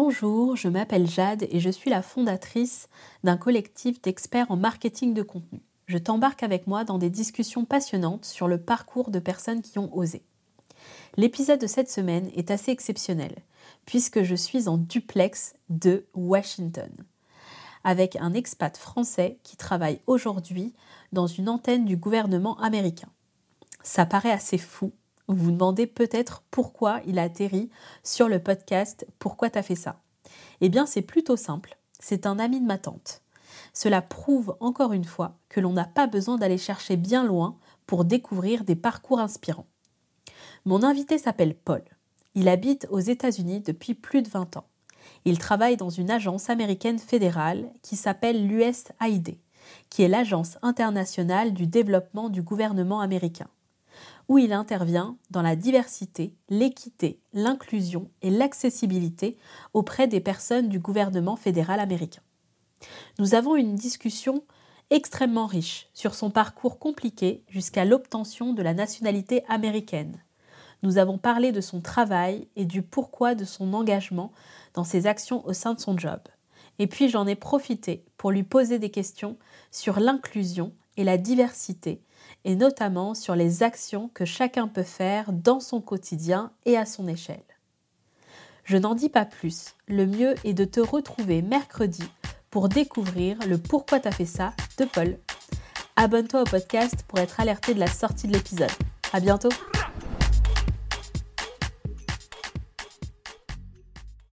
Bonjour, je m'appelle Jade et je suis la fondatrice d'un collectif d'experts en marketing de contenu. Je t'embarque avec moi dans des discussions passionnantes sur le parcours de personnes qui ont osé. L'épisode de cette semaine est assez exceptionnel puisque je suis en duplex de Washington avec un expat français qui travaille aujourd'hui dans une antenne du gouvernement américain. Ça paraît assez fou. Vous vous demandez peut-être pourquoi il a atterri sur le podcast Pourquoi t'as fait ça? Eh bien, c'est plutôt simple. C'est un ami de ma tante. Cela prouve encore une fois que l'on n'a pas besoin d'aller chercher bien loin pour découvrir des parcours inspirants. Mon invité s'appelle Paul. Il habite aux États-Unis depuis plus de 20 ans. Il travaille dans une agence américaine fédérale qui s'appelle l'USAID, qui est l'agence internationale du développement du gouvernement américain où il intervient dans la diversité, l'équité, l'inclusion et l'accessibilité auprès des personnes du gouvernement fédéral américain. Nous avons une discussion extrêmement riche sur son parcours compliqué jusqu'à l'obtention de la nationalité américaine. Nous avons parlé de son travail et du pourquoi de son engagement dans ses actions au sein de son job. Et puis j'en ai profité pour lui poser des questions sur l'inclusion et la diversité et notamment sur les actions que chacun peut faire dans son quotidien et à son échelle. Je n'en dis pas plus, le mieux est de te retrouver mercredi pour découvrir le Pourquoi t'as fait ça de Paul. Abonne-toi au podcast pour être alerté de la sortie de l'épisode. À bientôt!